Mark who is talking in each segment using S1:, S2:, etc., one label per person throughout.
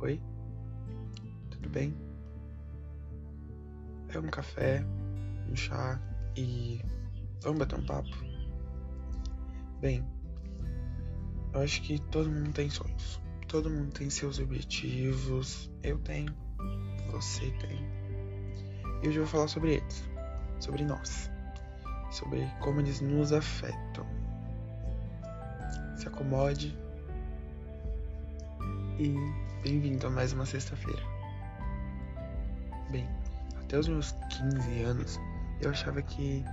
S1: Oi? Tudo bem? É um café, um chá e vamos bater um papo? Bem, eu acho que todo mundo tem sonhos. Todo mundo tem seus objetivos. Eu tenho. Você tem. E hoje eu vou falar sobre eles. Sobre nós. Sobre como eles nos afetam. Acomode. E bem-vindo a mais uma sexta-feira. Bem, até os meus 15 anos, eu achava que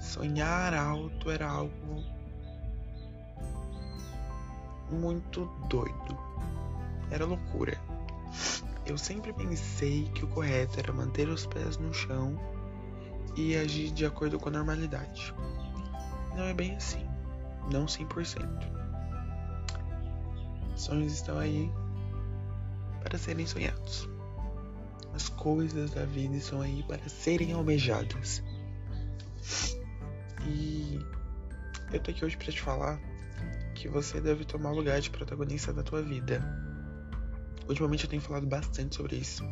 S1: sonhar alto era algo muito doido. Era loucura. Eu sempre pensei que o correto era manter os pés no chão e agir de acordo com a normalidade. Não é bem assim. Não 100%. Sonhos estão aí para serem sonhados. As coisas da vida estão aí para serem almejadas. E eu tô aqui hoje para te falar que você deve tomar lugar de protagonista da tua vida. Ultimamente eu tenho falado bastante sobre isso,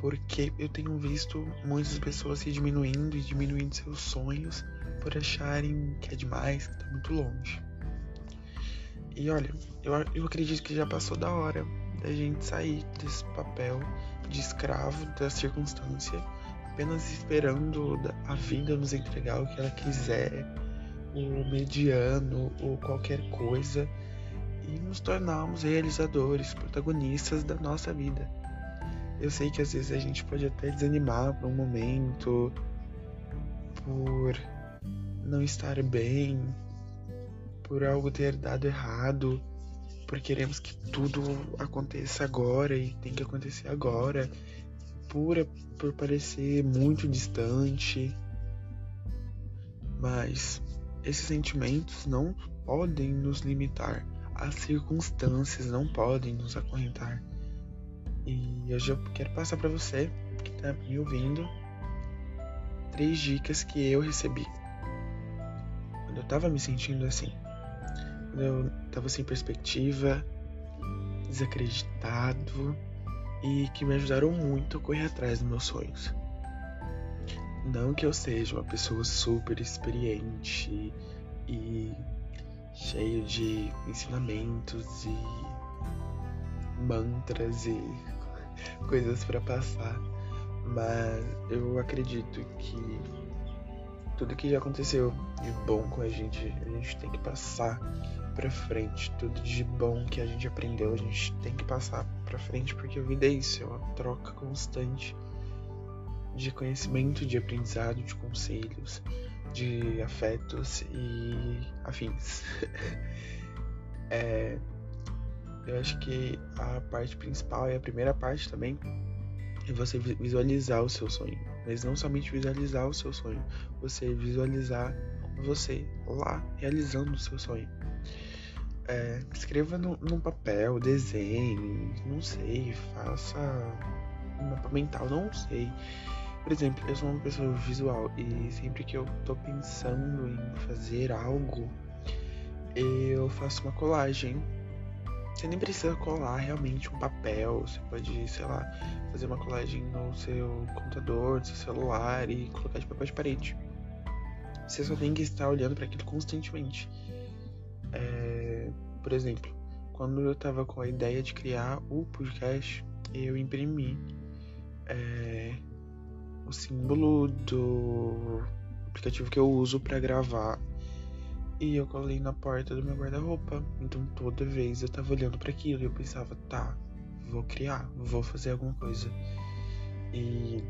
S1: porque eu tenho visto muitas pessoas se diminuindo e diminuindo seus sonhos por acharem que é demais, que tá muito longe. E olha, eu, eu acredito que já passou da hora da gente sair desse papel de escravo da circunstância, apenas esperando a vida nos entregar o que ela quiser o mediano ou qualquer coisa e nos tornarmos realizadores, protagonistas da nossa vida. Eu sei que às vezes a gente pode até desanimar por um momento, por não estar bem, por algo ter dado errado, por queremos que tudo aconteça agora e tem que acontecer agora, por, por parecer muito distante. Mas esses sentimentos não podem nos limitar, as circunstâncias não podem nos acorrentar. E hoje eu quero passar para você que está me ouvindo três dicas que eu recebi quando eu estava me sentindo assim, eu estava sem perspectiva, desacreditado e que me ajudaram muito a correr atrás dos meus sonhos. Não que eu seja uma pessoa super experiente e cheio de ensinamentos e mantras e coisas para passar, mas eu acredito que tudo que já aconteceu de bom com a gente, a gente tem que passar para frente. Tudo de bom que a gente aprendeu, a gente tem que passar para frente porque a vida é isso, é uma troca constante de conhecimento, de aprendizado, de conselhos, de afetos e afins. é, eu acho que a parte principal e a primeira parte também é você visualizar o seu sonho. Mas não somente visualizar o seu sonho, você visualizar você lá realizando o seu sonho. É, escreva no, num papel, desenhe, não sei, faça um mapa mental, não sei. Por exemplo, eu sou uma pessoa visual e sempre que eu tô pensando em fazer algo, eu faço uma colagem. Você nem precisa colar realmente um papel, você pode, sei lá, fazer uma colagem no seu computador, no seu celular e colocar de papel de parede. Você só tem que estar olhando para aquilo constantemente. É, por exemplo, quando eu tava com a ideia de criar o podcast, eu imprimi é, o símbolo do aplicativo que eu uso para gravar e eu colei na porta do meu guarda-roupa. Então toda vez eu tava olhando para aquilo e eu pensava, tá, vou criar, vou fazer alguma coisa. E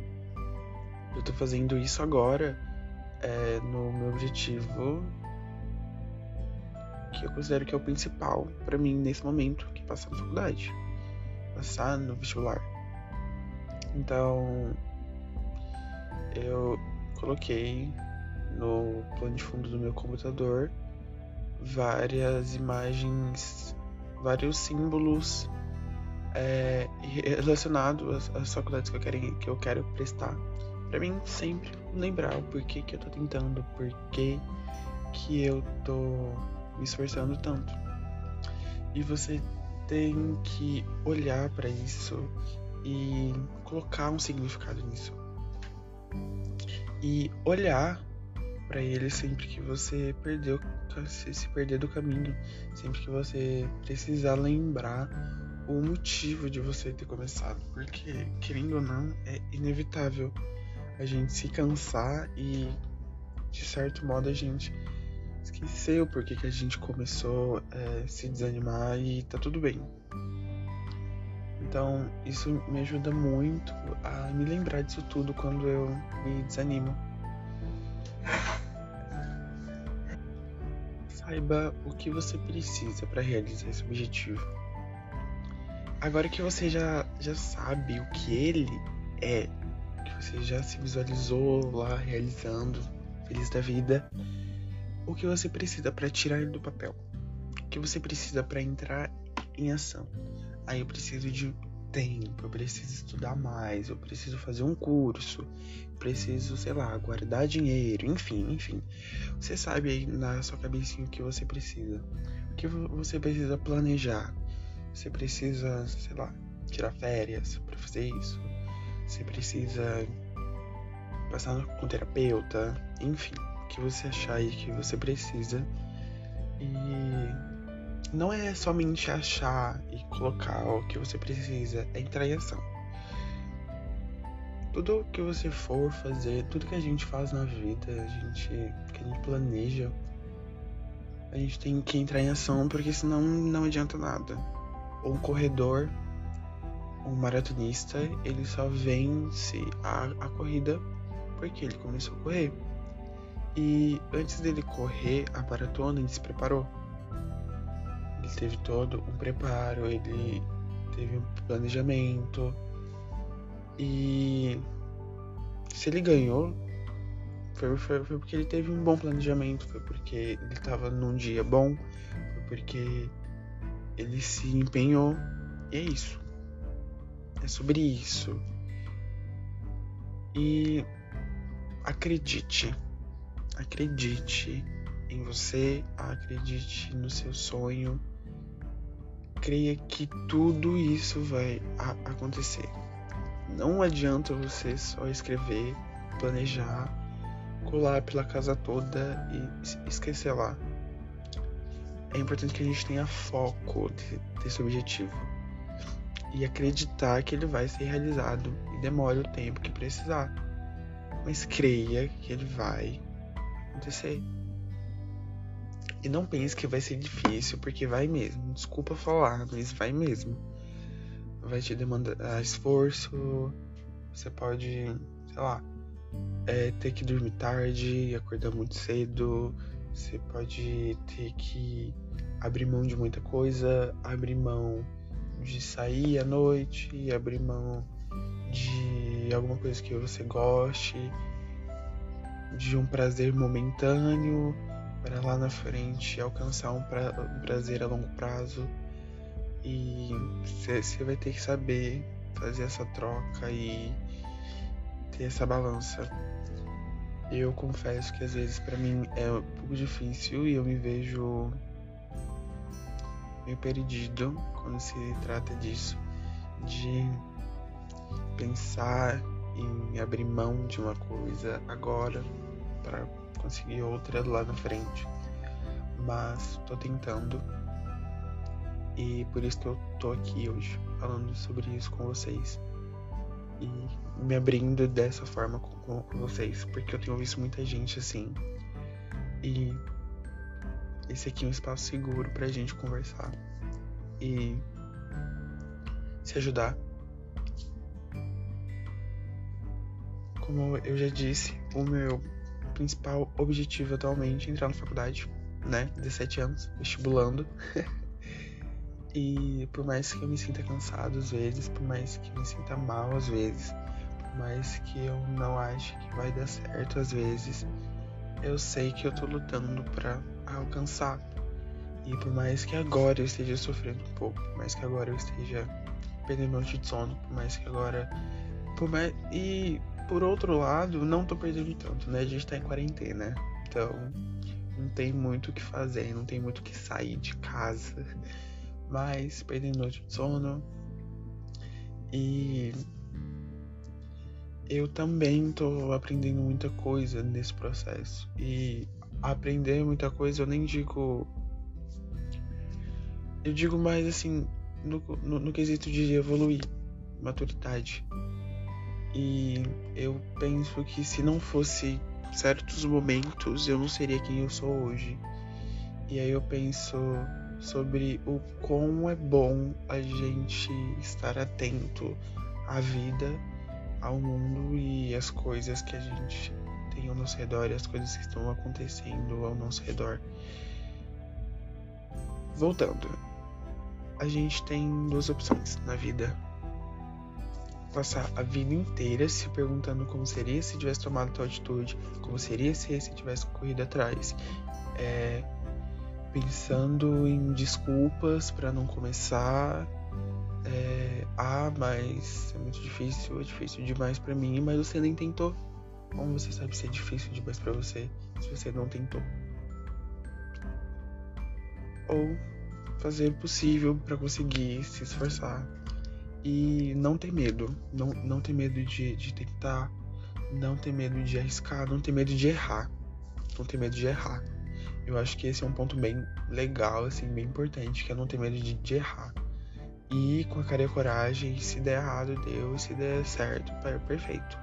S1: eu tô fazendo isso agora é, no meu objetivo que eu considero que é o principal para mim nesse momento, que é passar na faculdade, passar no vestibular. Então, eu coloquei no plano de fundo do meu computador várias imagens, vários símbolos é, relacionados às, faculdades que eu, quero, que eu quero prestar. Para mim, sempre lembrar o porquê que eu tô tentando, porquê que eu tô me esforçando tanto? E você tem que olhar para isso e colocar um significado nisso. E olhar para ele sempre que você perdeu, se, se perder do caminho, sempre que você precisar lembrar o motivo de você ter começado, porque querendo ou não é inevitável a gente se cansar e de certo modo a gente esqueceu porque que a gente começou a é, se desanimar e tá tudo bem. Então isso me ajuda muito a me lembrar disso tudo quando eu me desanimo. Saiba o que você precisa para realizar esse objetivo. Agora que você já, já sabe o que ele é, que você já se visualizou lá realizando, feliz da vida, o que você precisa para tirar ele do papel? O que você precisa para entrar em ação? Aí eu preciso de tempo, eu preciso estudar mais, eu preciso fazer um curso, preciso, sei lá, guardar dinheiro, enfim, enfim. Você sabe aí na sua cabecinha o que você precisa. O que você precisa planejar. Você precisa, sei lá, tirar férias para fazer isso. Você precisa passar com terapeuta, enfim, o que você achar aí que você precisa. E não é somente achar e colocar o que você precisa, é entrar em ação. Tudo que você for fazer, tudo que a gente faz na vida, a gente, que a gente planeja, a gente tem que entrar em ação porque senão não adianta nada. Um corredor, um maratonista, ele só vence a, a corrida porque ele começou a correr. E antes dele correr a maratona, ele se preparou ele teve todo um preparo, ele teve um planejamento. E se ele ganhou, foi, foi, foi porque ele teve um bom planejamento, foi porque ele estava num dia bom, foi porque ele se empenhou. E é isso. É sobre isso. E acredite, acredite em você, acredite no seu sonho creia que tudo isso vai acontecer. Não adianta você só escrever, planejar, colar pela casa toda e esquecer lá. É importante que a gente tenha foco desse objetivo e acreditar que ele vai ser realizado e demore o tempo que precisar. Mas creia que ele vai acontecer. E não pense que vai ser difícil, porque vai mesmo. Desculpa falar, mas vai mesmo. Vai te demandar esforço. Você pode, sei lá, é, ter que dormir tarde, acordar muito cedo. Você pode ter que abrir mão de muita coisa, abrir mão de sair à noite, abrir mão de alguma coisa que você goste, de um prazer momentâneo para lá na frente alcançar um, pra, um prazer a longo prazo. E você vai ter que saber fazer essa troca e ter essa balança. Eu confesso que às vezes para mim é um pouco difícil e eu me vejo meio perdido quando se trata disso, de pensar em abrir mão de uma coisa agora para conseguir outra lá na frente. Mas tô tentando. E por isso que eu tô aqui hoje, falando sobre isso com vocês. E me abrindo dessa forma com, com vocês. Porque eu tenho visto muita gente assim. E esse aqui é um espaço seguro pra gente conversar. E se ajudar. Como eu já disse, o meu principal objetivo atualmente é entrar na faculdade, né? 17 anos, vestibulando. e por mais que eu me sinta cansado às vezes, por mais que eu me sinta mal às vezes, por mais que eu não ache que vai dar certo às vezes, eu sei que eu tô lutando para alcançar. E por mais que agora eu esteja sofrendo um pouco, por mais que agora eu esteja perdendo noite de sono, por mais que agora. Por mais, e por outro lado, não tô perdendo tanto, né? A gente tá em quarentena. Então, não tem muito o que fazer, não tem muito o que sair de casa, mas perdendo noite de sono. E eu também tô aprendendo muita coisa nesse processo. E aprender muita coisa eu nem digo. Eu digo mais assim, no, no, no quesito de evoluir, maturidade. E eu penso que se não fosse certos momentos, eu não seria quem eu sou hoje. E aí eu penso sobre o quão é bom a gente estar atento à vida, ao mundo e às coisas que a gente ao nosso redor e as coisas que estão acontecendo ao nosso redor. Voltando, a gente tem duas opções na vida passar a vida inteira se perguntando como seria se tivesse tomado tal atitude, como seria se se tivesse corrido atrás, é, pensando em desculpas para não começar. É, ah, mas é muito difícil, é difícil demais para mim, mas você nem tentou. Como você sabe se é difícil demais para você se você não tentou? Ou fazer o possível para conseguir se esforçar e não ter medo, não, não ter medo de, de tentar, não ter medo de arriscar, não ter medo de errar, não ter medo de errar. Eu acho que esse é um ponto bem legal, assim, bem importante, que é não ter medo de, de errar. E com a cara e a coragem, se der errado, deu, se der certo, perfeito.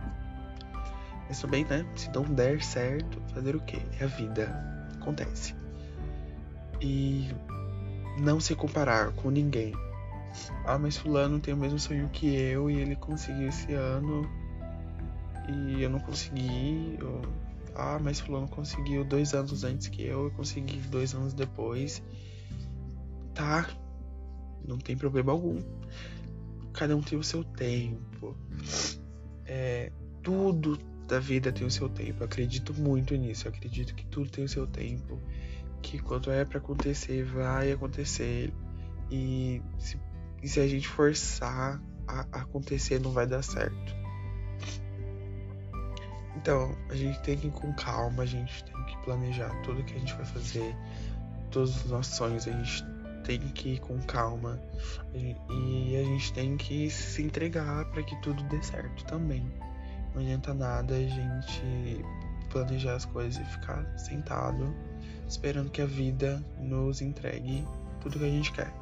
S1: Mas também, né, se não der certo, fazer o quê? É a vida, acontece. E não se comparar com ninguém, ah, mas fulano tem o mesmo sonho que eu e ele conseguiu esse ano e eu não consegui. Eu... Ah, mas fulano conseguiu dois anos antes que eu, eu consegui dois anos depois. Tá, não tem problema algum. Cada um tem o seu tempo. É, tudo da vida tem o seu tempo. Eu acredito muito nisso. Eu acredito que tudo tem o seu tempo. Que quando é para acontecer, vai acontecer. E se e se a gente forçar a acontecer, não vai dar certo. Então, a gente tem que ir com calma, a gente tem que planejar tudo que a gente vai fazer, todos os nossos sonhos, a gente tem que ir com calma e a gente tem que se entregar para que tudo dê certo também. Não adianta nada a gente planejar as coisas e ficar sentado esperando que a vida nos entregue tudo que a gente quer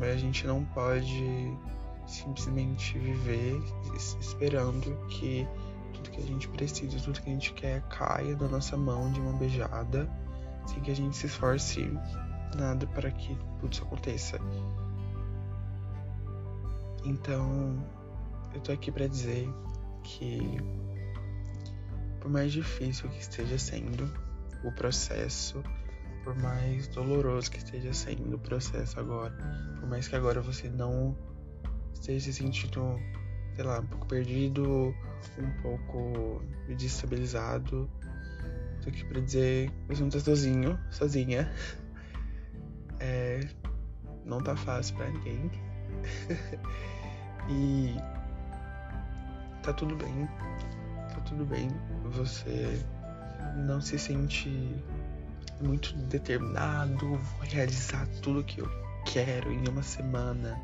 S1: a gente não pode simplesmente viver esperando que tudo que a gente precisa, tudo que a gente quer caia da nossa mão de uma beijada, sem que a gente se esforce nada para que tudo isso aconteça. Então, eu tô aqui para dizer que por mais difícil que esteja sendo o processo, por mais doloroso que esteja sendo o processo agora, por mais que agora você não esteja se sentindo, sei lá, um pouco perdido, um pouco desestabilizado, tô aqui pra dizer que você não tá sozinho, sozinha. É, não tá fácil pra ninguém. e tá tudo bem, tá tudo bem. Você não se sente muito determinado, vou realizar tudo que eu quero em uma semana.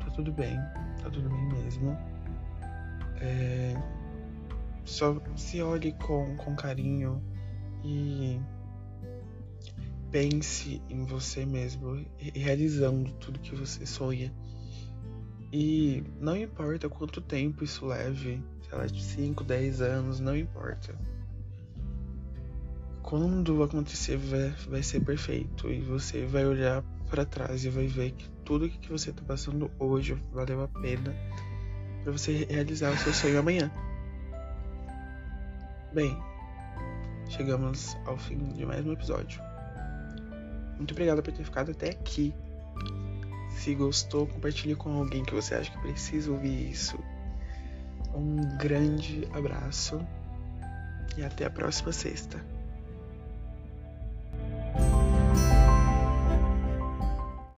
S1: Tá tudo bem, tá tudo bem mesmo. É, só se olhe com, com carinho e pense em você mesmo, realizando tudo que você sonha. E não importa quanto tempo isso leve, sei lá, de 5, 10 anos, não importa quando acontecer vai, vai ser perfeito e você vai olhar para trás e vai ver que tudo que você está passando hoje valeu a pena para você realizar o seu sonho amanhã. Bem, chegamos ao fim de mais um episódio. Muito obrigado por ter ficado até aqui. Se gostou, compartilhe com alguém que você acha que precisa ouvir isso. Um grande abraço e até a próxima sexta.